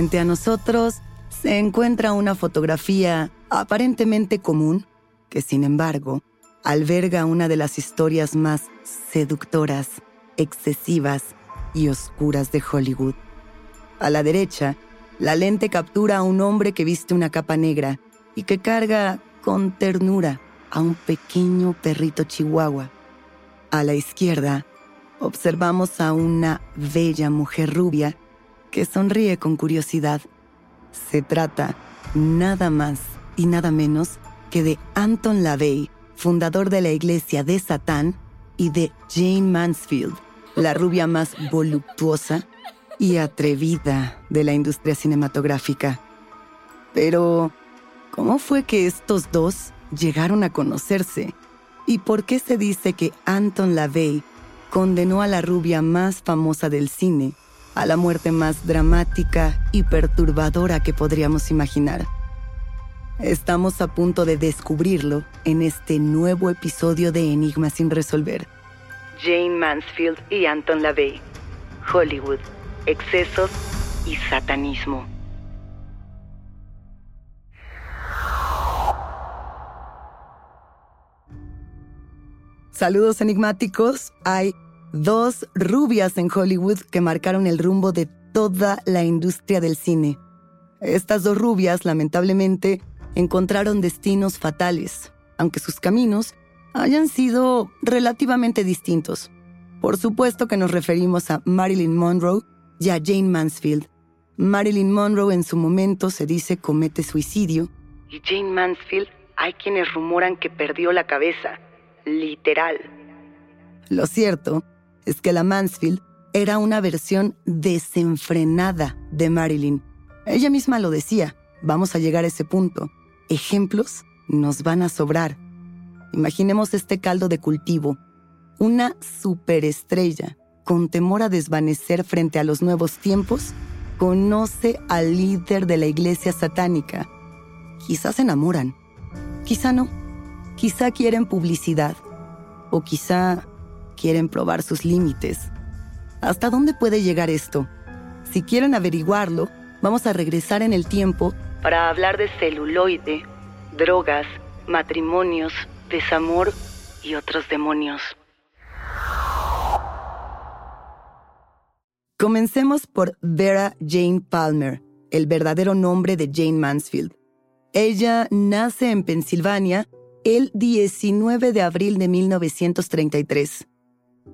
Frente a nosotros se encuentra una fotografía aparentemente común que, sin embargo, alberga una de las historias más seductoras, excesivas y oscuras de Hollywood. A la derecha, la lente captura a un hombre que viste una capa negra y que carga con ternura a un pequeño perrito chihuahua. A la izquierda, observamos a una bella mujer rubia que sonríe con curiosidad. Se trata nada más y nada menos que de Anton LaVey, fundador de la iglesia de Satán, y de Jane Mansfield, la rubia más voluptuosa y atrevida de la industria cinematográfica. Pero, ¿cómo fue que estos dos llegaron a conocerse? ¿Y por qué se dice que Anton LaVey condenó a la rubia más famosa del cine a la muerte más dramática y perturbadora que podríamos imaginar. Estamos a punto de descubrirlo en este nuevo episodio de Enigma sin resolver. Jane Mansfield y Anton LaVey. Hollywood, excesos y satanismo. Saludos enigmáticos. Dos rubias en Hollywood que marcaron el rumbo de toda la industria del cine. Estas dos rubias, lamentablemente, encontraron destinos fatales, aunque sus caminos hayan sido relativamente distintos. Por supuesto que nos referimos a Marilyn Monroe y a Jane Mansfield. Marilyn Monroe en su momento se dice comete suicidio y Jane Mansfield hay quienes rumoran que perdió la cabeza, literal. Lo cierto es que la Mansfield era una versión desenfrenada de Marilyn. Ella misma lo decía, vamos a llegar a ese punto. Ejemplos nos van a sobrar. Imaginemos este caldo de cultivo. Una superestrella, con temor a desvanecer frente a los nuevos tiempos, conoce al líder de la iglesia satánica. Quizás se enamoran, quizá no, quizá quieren publicidad, o quizá quieren probar sus límites. ¿Hasta dónde puede llegar esto? Si quieren averiguarlo, vamos a regresar en el tiempo para hablar de celuloide, drogas, matrimonios, desamor y otros demonios. Comencemos por Vera Jane Palmer, el verdadero nombre de Jane Mansfield. Ella nace en Pensilvania el 19 de abril de 1933.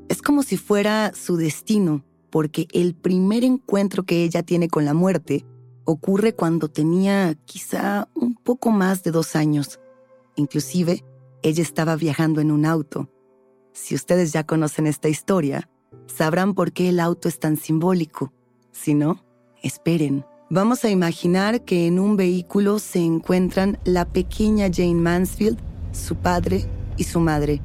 Es como si fuera su destino, porque el primer encuentro que ella tiene con la muerte ocurre cuando tenía quizá un poco más de dos años. Inclusive, ella estaba viajando en un auto. Si ustedes ya conocen esta historia, sabrán por qué el auto es tan simbólico. Si no, esperen. Vamos a imaginar que en un vehículo se encuentran la pequeña Jane Mansfield, su padre y su madre.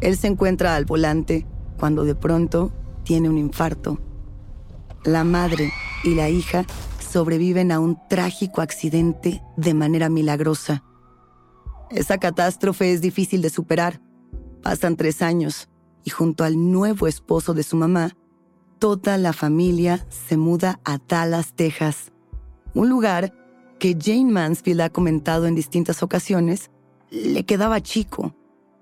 Él se encuentra al volante cuando de pronto tiene un infarto. La madre y la hija sobreviven a un trágico accidente de manera milagrosa. Esa catástrofe es difícil de superar. Pasan tres años y junto al nuevo esposo de su mamá, toda la familia se muda a Dallas, Texas, un lugar que Jane Mansfield ha comentado en distintas ocasiones, le quedaba chico.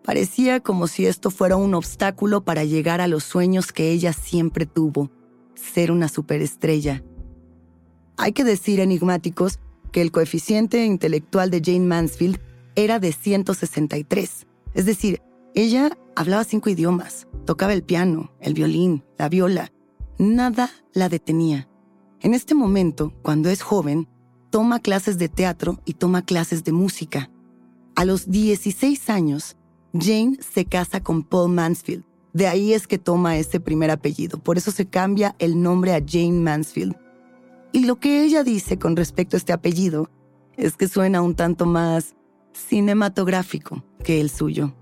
Parecía como si esto fuera un obstáculo para llegar a los sueños que ella siempre tuvo, ser una superestrella. Hay que decir, enigmáticos, que el coeficiente intelectual de Jane Mansfield era de 163. Es decir, ella hablaba cinco idiomas, tocaba el piano, el violín, la viola. Nada la detenía. En este momento, cuando es joven, toma clases de teatro y toma clases de música. A los 16 años, Jane se casa con Paul Mansfield. De ahí es que toma ese primer apellido. Por eso se cambia el nombre a Jane Mansfield. Y lo que ella dice con respecto a este apellido es que suena un tanto más cinematográfico que el suyo.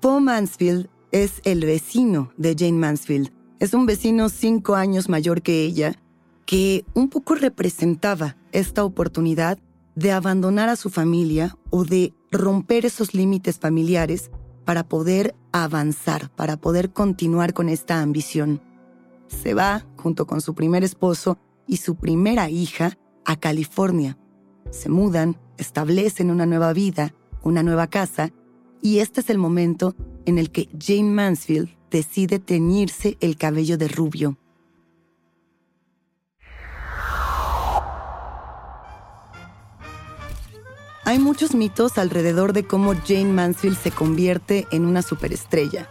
Paul Mansfield es el vecino de Jane Mansfield. Es un vecino cinco años mayor que ella, que un poco representaba esta oportunidad de abandonar a su familia o de romper esos límites familiares para poder avanzar, para poder continuar con esta ambición. Se va, junto con su primer esposo y su primera hija, a California. Se mudan, establecen una nueva vida, una nueva casa, y este es el momento en el que Jane Mansfield decide teñirse el cabello de rubio. Hay muchos mitos alrededor de cómo Jane Mansfield se convierte en una superestrella.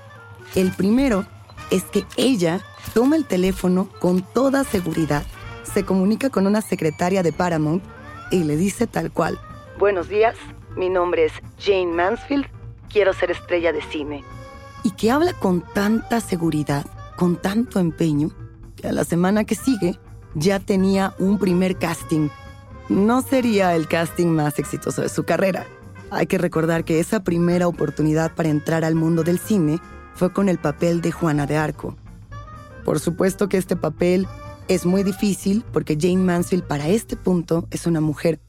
El primero es que ella toma el teléfono con toda seguridad, se comunica con una secretaria de Paramount y le dice tal cual, Buenos días, mi nombre es Jane Mansfield, quiero ser estrella de cine. Y que habla con tanta seguridad, con tanto empeño, que a la semana que sigue ya tenía un primer casting no sería el casting más exitoso de su carrera. Hay que recordar que esa primera oportunidad para entrar al mundo del cine fue con el papel de Juana de Arco. Por supuesto que este papel es muy difícil porque Jane Mansfield para este punto es una mujer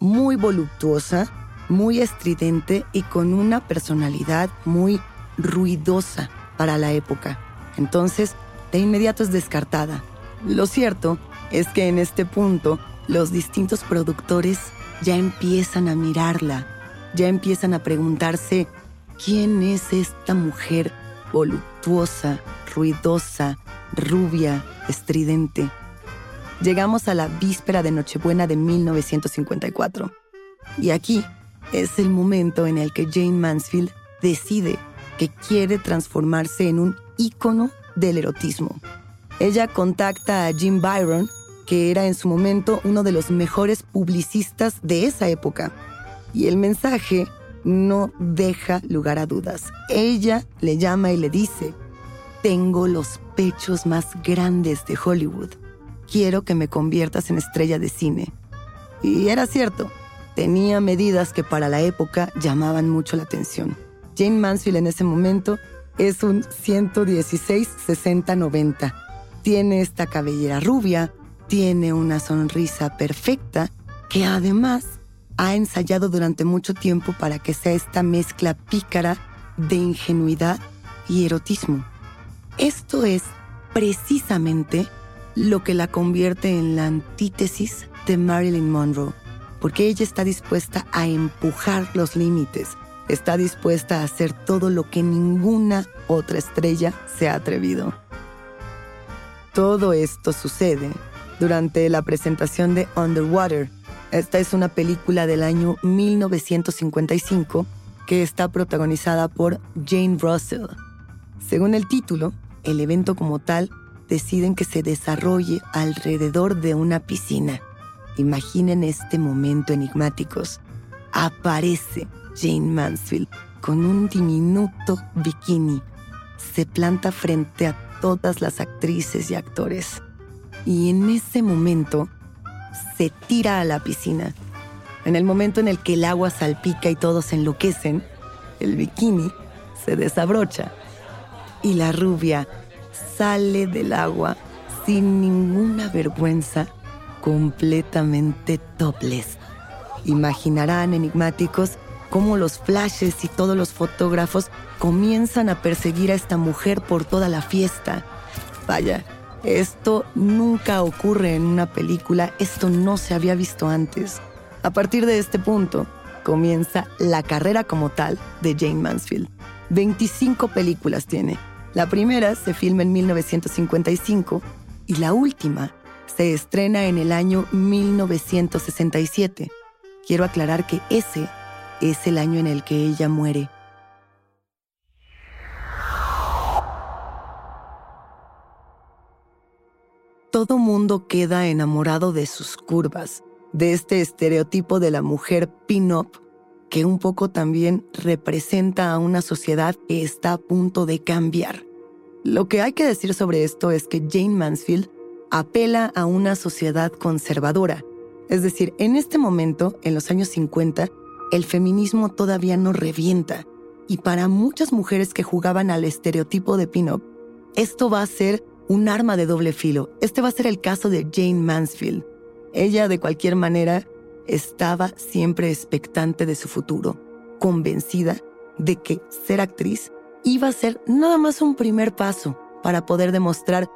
muy voluptuosa, muy estridente y con una personalidad muy ruidosa para la época. Entonces, de inmediato es descartada. Lo cierto es que en este punto los distintos productores ya empiezan a mirarla, ya empiezan a preguntarse, ¿quién es esta mujer voluptuosa, ruidosa, rubia, estridente? Llegamos a la víspera de Nochebuena de 1954. Y aquí es el momento en el que Jane Mansfield decide que quiere transformarse en un ícono del erotismo. Ella contacta a Jim Byron, que era en su momento uno de los mejores publicistas de esa época. Y el mensaje no deja lugar a dudas. Ella le llama y le dice, tengo los pechos más grandes de Hollywood. Quiero que me conviertas en estrella de cine. Y era cierto, tenía medidas que para la época llamaban mucho la atención. Jane Mansfield en ese momento es un 116-60-90. Tiene esta cabellera rubia, tiene una sonrisa perfecta que además ha ensayado durante mucho tiempo para que sea esta mezcla pícara de ingenuidad y erotismo. Esto es precisamente lo que la convierte en la antítesis de Marilyn Monroe, porque ella está dispuesta a empujar los límites, está dispuesta a hacer todo lo que ninguna otra estrella se ha atrevido. Todo esto sucede durante la presentación de Underwater. Esta es una película del año 1955 que está protagonizada por Jane Russell. Según el título, el evento como tal deciden que se desarrolle alrededor de una piscina. Imaginen este momento enigmáticos. Aparece Jane Mansfield con un diminuto bikini. Se planta frente a todas las actrices y actores y en ese momento se tira a la piscina. En el momento en el que el agua salpica y todos enloquecen, el bikini se desabrocha y la rubia sale del agua sin ninguna vergüenza, completamente topless. Imaginarán enigmáticos cómo los flashes y todos los fotógrafos comienzan a perseguir a esta mujer por toda la fiesta. Vaya, esto nunca ocurre en una película, esto no se había visto antes. A partir de este punto, comienza la carrera como tal de Jane Mansfield. 25 películas tiene. La primera se filma en 1955 y la última se estrena en el año 1967. Quiero aclarar que ese es el año en el que ella muere. Todo mundo queda enamorado de sus curvas, de este estereotipo de la mujer pin-up que un poco también representa a una sociedad que está a punto de cambiar. Lo que hay que decir sobre esto es que Jane Mansfield apela a una sociedad conservadora. Es decir, en este momento, en los años 50, el feminismo todavía no revienta. Y para muchas mujeres que jugaban al estereotipo de pin-up, esto va a ser un arma de doble filo. Este va a ser el caso de Jane Mansfield. Ella, de cualquier manera, estaba siempre expectante de su futuro, convencida de que ser actriz iba a ser nada más un primer paso para poder demostrar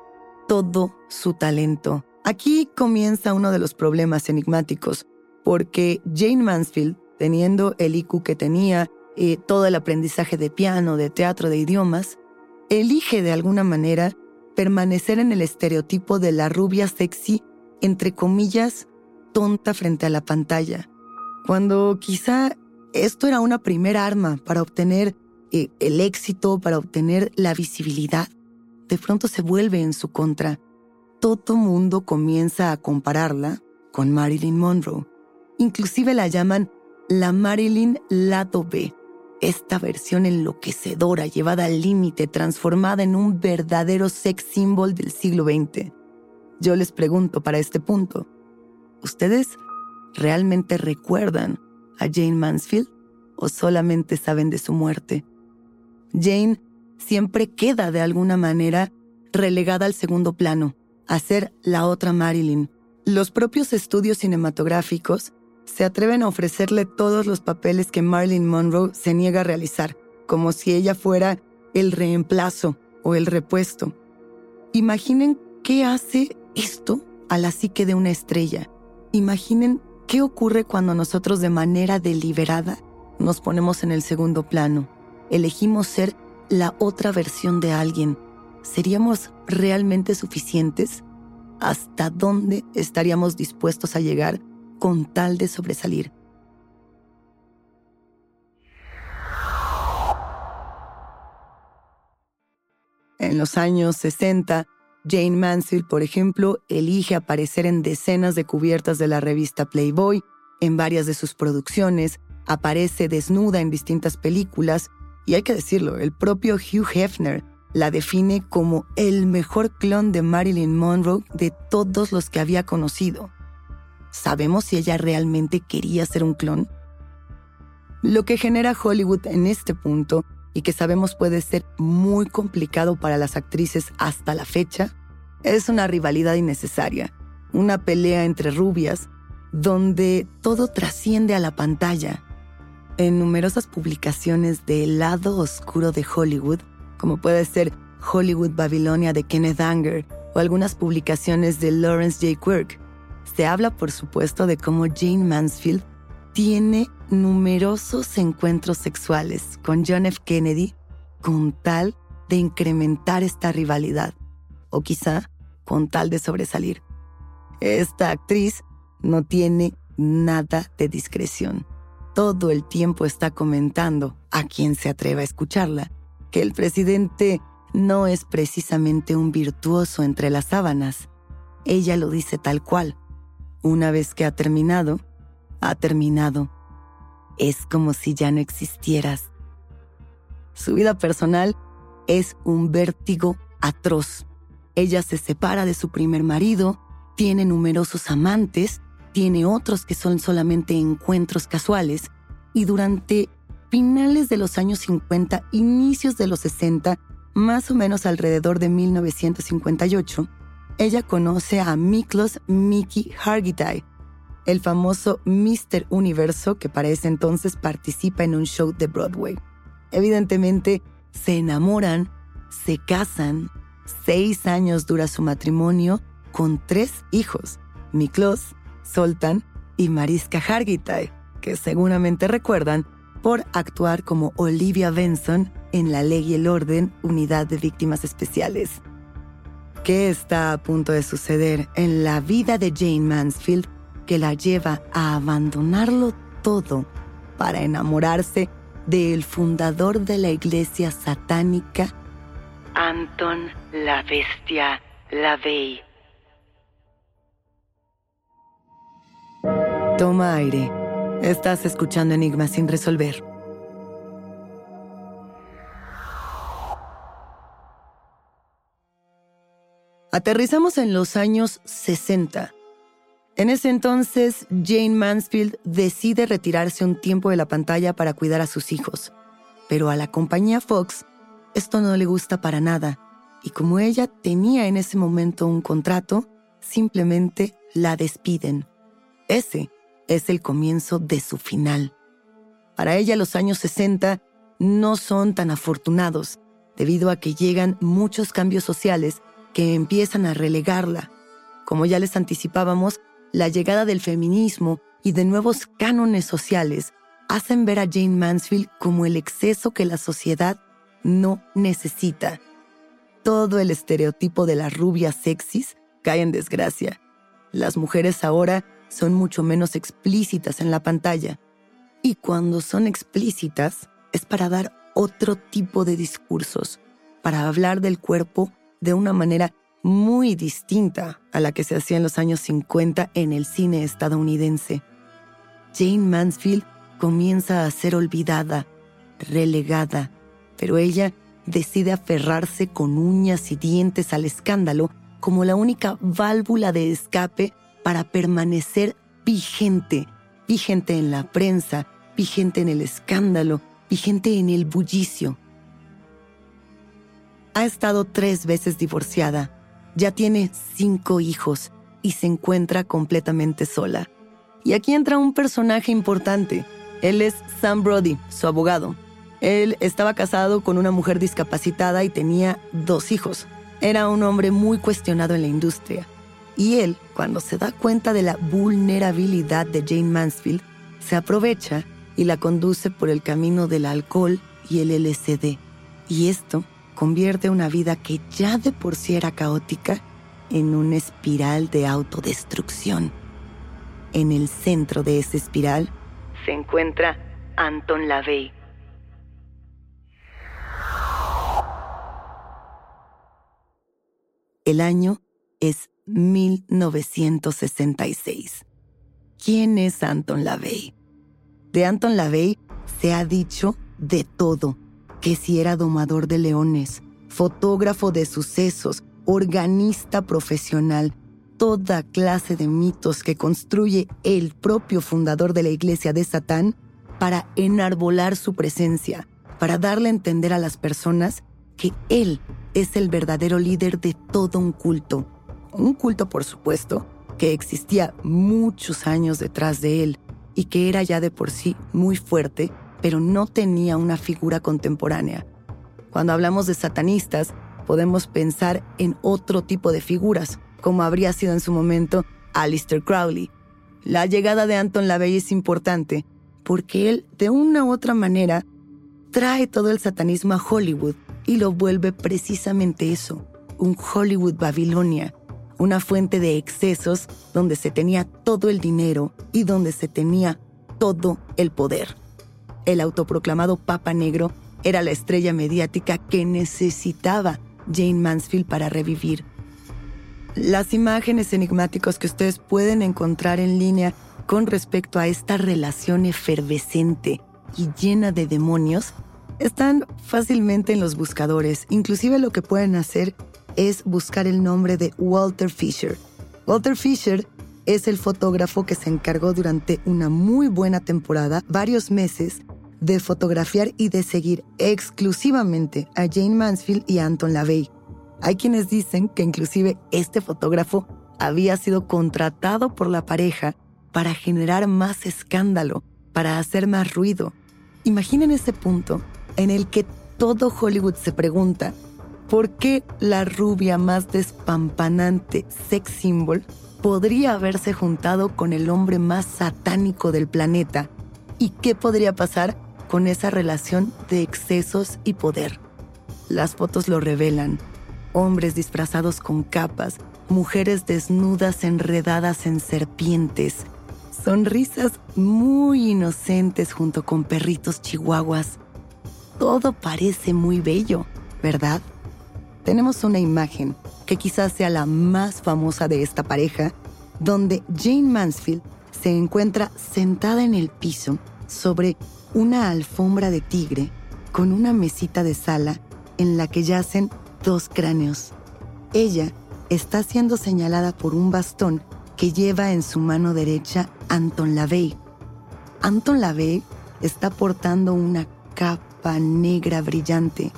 todo su talento. Aquí comienza uno de los problemas enigmáticos, porque Jane Mansfield, teniendo el IQ que tenía, y eh, todo el aprendizaje de piano, de teatro, de idiomas, elige de alguna manera permanecer en el estereotipo de la rubia sexy, entre comillas, tonta frente a la pantalla, cuando quizá esto era una primera arma para obtener eh, el éxito, para obtener la visibilidad, de pronto se vuelve en su contra. Todo mundo comienza a compararla con Marilyn Monroe. Inclusive la llaman la Marilyn Lado B, esta versión enloquecedora, llevada al límite, transformada en un verdadero sex symbol del siglo XX. Yo les pregunto para este punto, ¿Ustedes realmente recuerdan a Jane Mansfield o solamente saben de su muerte? Jane siempre queda de alguna manera relegada al segundo plano, a ser la otra Marilyn. Los propios estudios cinematográficos se atreven a ofrecerle todos los papeles que Marilyn Monroe se niega a realizar, como si ella fuera el reemplazo o el repuesto. Imaginen qué hace esto a la psique de una estrella. Imaginen qué ocurre cuando nosotros de manera deliberada nos ponemos en el segundo plano. Elegimos ser la otra versión de alguien. ¿Seríamos realmente suficientes? ¿Hasta dónde estaríamos dispuestos a llegar con tal de sobresalir? En los años 60, Jane Mansfield, por ejemplo, elige aparecer en decenas de cubiertas de la revista Playboy, en varias de sus producciones, aparece desnuda en distintas películas, y hay que decirlo, el propio Hugh Hefner la define como el mejor clon de Marilyn Monroe de todos los que había conocido. ¿Sabemos si ella realmente quería ser un clon? Lo que genera Hollywood en este punto y que sabemos puede ser muy complicado para las actrices hasta la fecha, es una rivalidad innecesaria, una pelea entre rubias donde todo trasciende a la pantalla. En numerosas publicaciones del lado oscuro de Hollywood, como puede ser Hollywood Babilonia de Kenneth Anger o algunas publicaciones de Lawrence J. Quirk, se habla por supuesto de cómo Jane Mansfield tiene numerosos encuentros sexuales con John F. Kennedy con tal de incrementar esta rivalidad, o quizá con tal de sobresalir. Esta actriz no tiene nada de discreción. Todo el tiempo está comentando, a quien se atreva a escucharla, que el presidente no es precisamente un virtuoso entre las sábanas. Ella lo dice tal cual. Una vez que ha terminado, ha terminado. Es como si ya no existieras. Su vida personal es un vértigo atroz. Ella se separa de su primer marido, tiene numerosos amantes, tiene otros que son solamente encuentros casuales y durante finales de los años 50, inicios de los 60, más o menos alrededor de 1958, ella conoce a Miklos Miki Hargitay, el famoso Mr. Universo que para ese entonces participa en un show de Broadway. Evidentemente, se enamoran, se casan, seis años dura su matrimonio con tres hijos, Miklos, Soltan y Mariska Hargitay, que seguramente recuerdan por actuar como Olivia Benson en La Ley y el Orden, Unidad de Víctimas Especiales. ¿Qué está a punto de suceder en la vida de Jane Mansfield que la lleva a abandonarlo todo para enamorarse del fundador de la iglesia satánica, Anton la Bestia Lavey? Toma aire. Estás escuchando Enigmas sin resolver. Aterrizamos en los años 60. En ese entonces, Jane Mansfield decide retirarse un tiempo de la pantalla para cuidar a sus hijos. Pero a la compañía Fox esto no le gusta para nada, y como ella tenía en ese momento un contrato, simplemente la despiden. Ese es el comienzo de su final. Para ella los años 60 no son tan afortunados, debido a que llegan muchos cambios sociales que empiezan a relegarla. Como ya les anticipábamos, la llegada del feminismo y de nuevos cánones sociales hacen ver a Jane Mansfield como el exceso que la sociedad no necesita. Todo el estereotipo de las rubias sexys cae en desgracia. Las mujeres ahora son mucho menos explícitas en la pantalla. Y cuando son explícitas es para dar otro tipo de discursos, para hablar del cuerpo de una manera muy distinta a la que se hacía en los años 50 en el cine estadounidense. Jane Mansfield comienza a ser olvidada, relegada, pero ella decide aferrarse con uñas y dientes al escándalo como la única válvula de escape para permanecer vigente, vigente en la prensa, vigente en el escándalo, vigente en el bullicio. Ha estado tres veces divorciada, ya tiene cinco hijos y se encuentra completamente sola. Y aquí entra un personaje importante. Él es Sam Brody, su abogado. Él estaba casado con una mujer discapacitada y tenía dos hijos. Era un hombre muy cuestionado en la industria. Y él, cuando se da cuenta de la vulnerabilidad de Jane Mansfield, se aprovecha y la conduce por el camino del alcohol y el LSD. Y esto convierte una vida que ya de por sí era caótica en una espiral de autodestrucción. En el centro de esa espiral se encuentra Anton LaVey. El año es 1966. ¿Quién es Anton LaVey? De Anton LaVey se ha dicho de todo, que si era domador de leones, fotógrafo de sucesos, organista profesional, toda clase de mitos que construye el propio fundador de la iglesia de Satán para enarbolar su presencia, para darle a entender a las personas que él es el verdadero líder de todo un culto, un culto, por supuesto, que existía muchos años detrás de él y que era ya de por sí muy fuerte, pero no tenía una figura contemporánea. Cuando hablamos de satanistas, podemos pensar en otro tipo de figuras, como habría sido en su momento Alistair Crowley. La llegada de Anton LaVey es importante porque él, de una u otra manera, trae todo el satanismo a Hollywood y lo vuelve precisamente eso, un Hollywood Babilonia, una fuente de excesos donde se tenía todo el dinero y donde se tenía todo el poder. El autoproclamado Papa Negro era la estrella mediática que necesitaba Jane Mansfield para revivir. Las imágenes enigmáticas que ustedes pueden encontrar en línea con respecto a esta relación efervescente y llena de demonios están fácilmente en los buscadores. Inclusive lo que pueden hacer es buscar el nombre de Walter Fisher. Walter Fisher es el fotógrafo que se encargó durante una muy buena temporada, varios meses, de fotografiar y de seguir exclusivamente a Jane Mansfield y Anton LaVey. Hay quienes dicen que inclusive este fotógrafo había sido contratado por la pareja para generar más escándalo, para hacer más ruido. Imaginen ese punto en el que todo Hollywood se pregunta, ¿por qué la rubia más despampanante sex symbol podría haberse juntado con el hombre más satánico del planeta? ¿Y qué podría pasar con esa relación de excesos y poder? Las fotos lo revelan. Hombres disfrazados con capas, mujeres desnudas enredadas en serpientes, sonrisas muy inocentes junto con perritos chihuahuas. Todo parece muy bello, ¿verdad? Tenemos una imagen que quizás sea la más famosa de esta pareja, donde Jane Mansfield se encuentra sentada en el piso sobre una alfombra de tigre con una mesita de sala en la que yacen dos cráneos. Ella está siendo señalada por un bastón que lleva en su mano derecha Anton LaVey. Anton LaVey está portando una capa negra brillante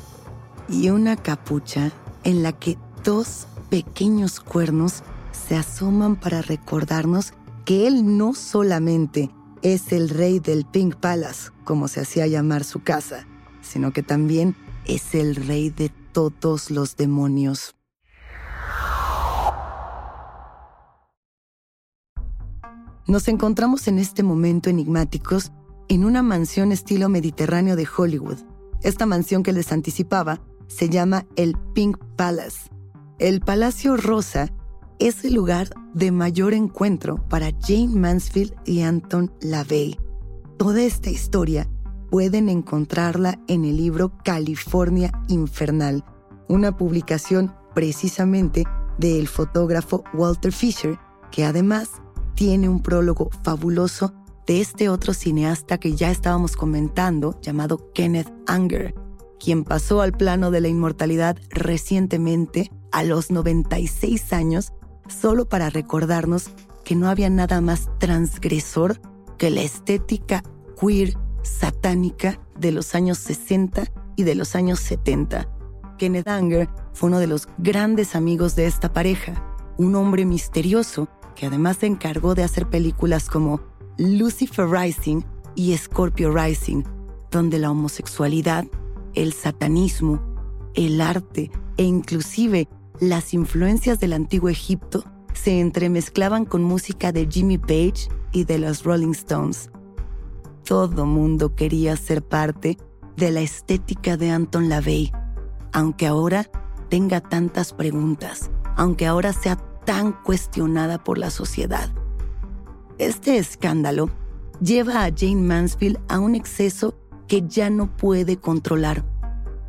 y una capucha en la que dos pequeños cuernos se asoman para recordarnos que él no solamente es el rey del Pink Palace, como se hacía llamar su casa, sino que también es el rey de todos los demonios. Nos encontramos en este momento enigmáticos en una mansión estilo mediterráneo de Hollywood. Esta mansión que les anticipaba se llama el Pink Palace. El Palacio Rosa es el lugar de mayor encuentro para Jane Mansfield y Anton LaVey. Toda esta historia pueden encontrarla en el libro California Infernal, una publicación precisamente del fotógrafo Walter Fisher, que además tiene un prólogo fabuloso de este otro cineasta que ya estábamos comentando, llamado Kenneth Anger, quien pasó al plano de la inmortalidad recientemente a los 96 años, solo para recordarnos que no había nada más transgresor que la estética queer satánica de los años 60 y de los años 70. Kenneth Anger fue uno de los grandes amigos de esta pareja, un hombre misterioso que además se encargó de hacer películas como Lucifer Rising y Scorpio Rising, donde la homosexualidad, el satanismo, el arte e inclusive las influencias del antiguo Egipto se entremezclaban con música de Jimmy Page y de los Rolling Stones. Todo mundo quería ser parte de la estética de Anton LaVey, aunque ahora tenga tantas preguntas, aunque ahora sea tan cuestionada por la sociedad. Este escándalo lleva a Jane Mansfield a un exceso que ya no puede controlar.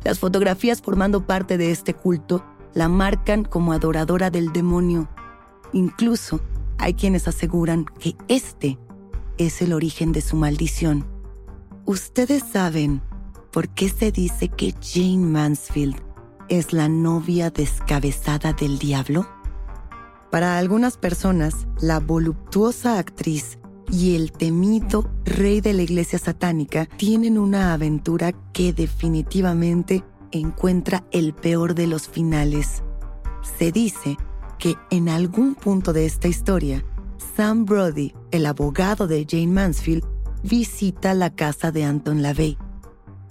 Las fotografías formando parte de este culto la marcan como adoradora del demonio. Incluso hay quienes aseguran que este es el origen de su maldición. ¿Ustedes saben por qué se dice que Jane Mansfield es la novia descabezada del diablo? Para algunas personas, la voluptuosa actriz y el temido rey de la iglesia satánica tienen una aventura que definitivamente encuentra el peor de los finales. Se dice que en algún punto de esta historia, Sam Brody, el abogado de Jane Mansfield, visita la casa de Anton LaVey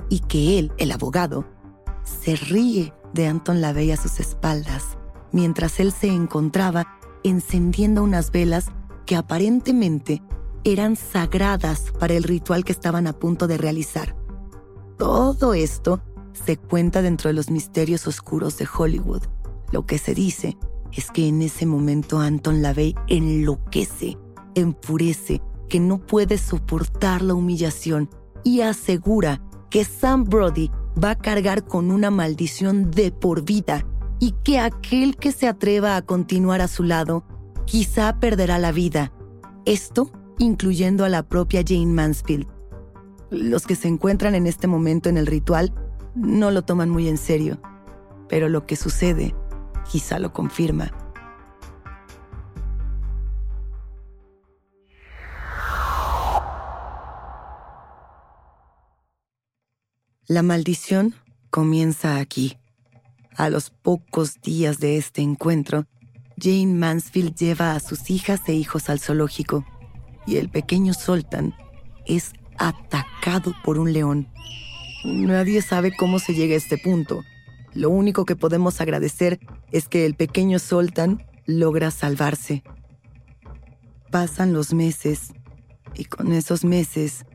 y que él, el abogado, se ríe de Anton LaVey a sus espaldas mientras él se encontraba encendiendo unas velas que aparentemente eran sagradas para el ritual que estaban a punto de realizar. Todo esto se cuenta dentro de los misterios oscuros de Hollywood. Lo que se dice es que en ese momento Anton LaVey enloquece, enfurece, que no puede soportar la humillación y asegura que Sam Brody va a cargar con una maldición de por vida y que aquel que se atreva a continuar a su lado quizá perderá la vida. Esto incluyendo a la propia Jane Mansfield. Los que se encuentran en este momento en el ritual no lo toman muy en serio, pero lo que sucede quizá lo confirma. La maldición comienza aquí. A los pocos días de este encuentro, Jane Mansfield lleva a sus hijas e hijos al zoológico y el pequeño Sultan es atacado por un león. Nadie sabe cómo se llega a este punto. Lo único que podemos agradecer es que el pequeño Sultan logra salvarse. Pasan los meses y con esos meses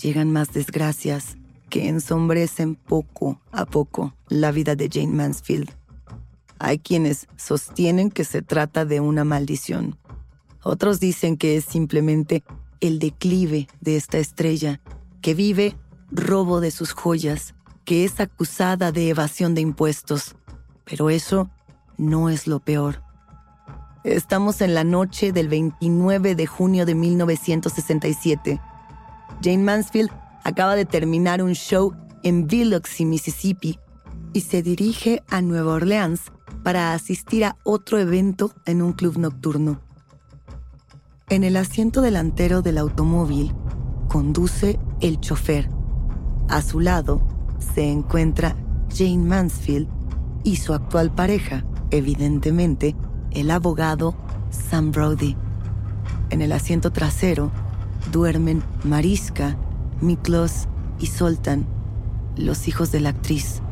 llegan más desgracias que ensombrecen poco a poco la vida de Jane Mansfield. Hay quienes sostienen que se trata de una maldición. Otros dicen que es simplemente el declive de esta estrella, que vive robo de sus joyas, que es acusada de evasión de impuestos. Pero eso no es lo peor. Estamos en la noche del 29 de junio de 1967. Jane Mansfield acaba de terminar un show en Biloxi, Mississippi, y se dirige a Nueva Orleans para asistir a otro evento en un club nocturno. En el asiento delantero del automóvil conduce el chofer. A su lado se encuentra Jane Mansfield y su actual pareja, evidentemente, el abogado Sam Brody. En el asiento trasero duermen Mariska, Miklos y Soltan, los hijos de la actriz.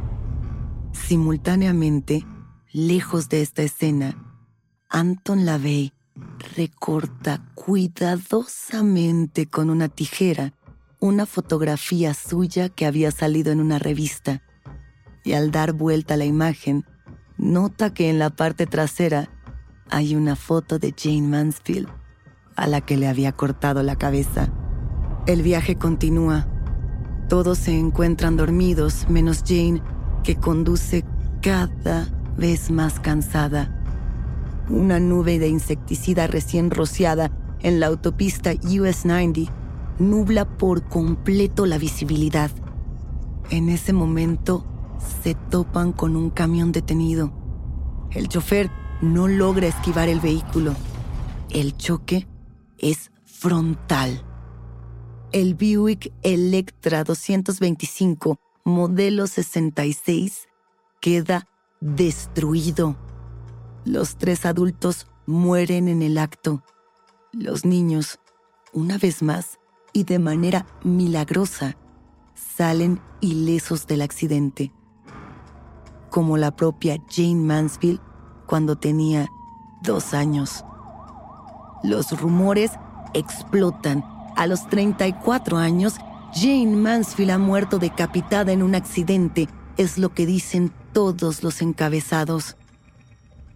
Simultáneamente, lejos de esta escena, Anton LaVey recorta cuidadosamente con una tijera una fotografía suya que había salido en una revista. Y al dar vuelta la imagen, nota que en la parte trasera hay una foto de Jane Mansfield, a la que le había cortado la cabeza. El viaje continúa. Todos se encuentran dormidos, menos Jane, que conduce cada vez más cansada. Una nube de insecticida recién rociada en la autopista US 90 nubla por completo la visibilidad. En ese momento se topan con un camión detenido. El chofer no logra esquivar el vehículo. El choque es frontal. El Buick Electra 225, modelo 66, queda destruido. Los tres adultos mueren en el acto. Los niños, una vez más, y de manera milagrosa, salen ilesos del accidente. Como la propia Jane Mansfield cuando tenía dos años. Los rumores explotan. A los 34 años, Jane Mansfield ha muerto decapitada en un accidente, es lo que dicen todos los encabezados.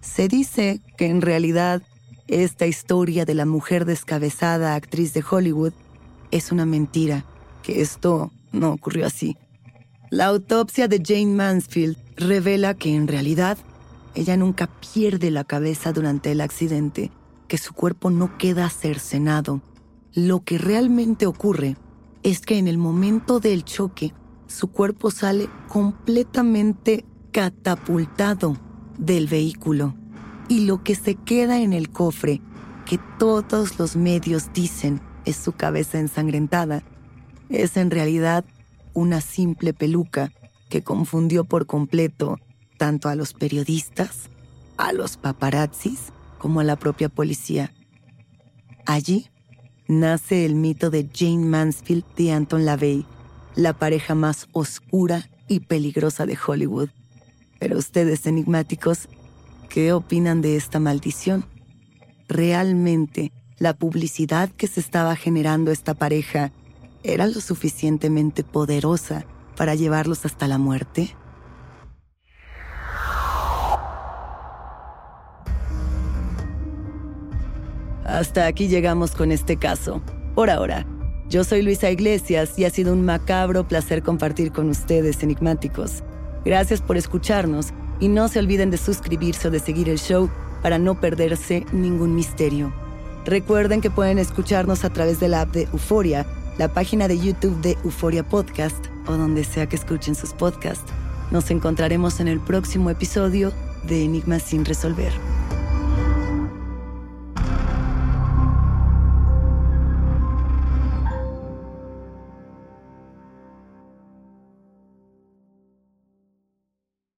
Se dice que en realidad esta historia de la mujer descabezada actriz de Hollywood es una mentira, que esto no ocurrió así. La autopsia de Jane Mansfield revela que en realidad ella nunca pierde la cabeza durante el accidente, que su cuerpo no queda cercenado. Lo que realmente ocurre es que en el momento del choque, su cuerpo sale completamente catapultado del vehículo. Y lo que se queda en el cofre, que todos los medios dicen es su cabeza ensangrentada, es en realidad una simple peluca que confundió por completo tanto a los periodistas, a los paparazzis, como a la propia policía. Allí nace el mito de Jane Mansfield y Anton LaVey, la pareja más oscura y peligrosa de Hollywood. Pero ustedes, enigmáticos, ¿qué opinan de esta maldición? ¿Realmente la publicidad que se estaba generando esta pareja era lo suficientemente poderosa para llevarlos hasta la muerte? Hasta aquí llegamos con este caso. Por ahora, yo soy Luisa Iglesias y ha sido un macabro placer compartir con ustedes, enigmáticos. Gracias por escucharnos y no se olviden de suscribirse o de seguir el show para no perderse ningún misterio. Recuerden que pueden escucharnos a través de la app de Euforia, la página de YouTube de Euforia Podcast o donde sea que escuchen sus podcasts. Nos encontraremos en el próximo episodio de Enigmas sin resolver.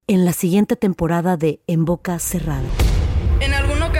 en la siguiente temporada de En Boca Cerrada.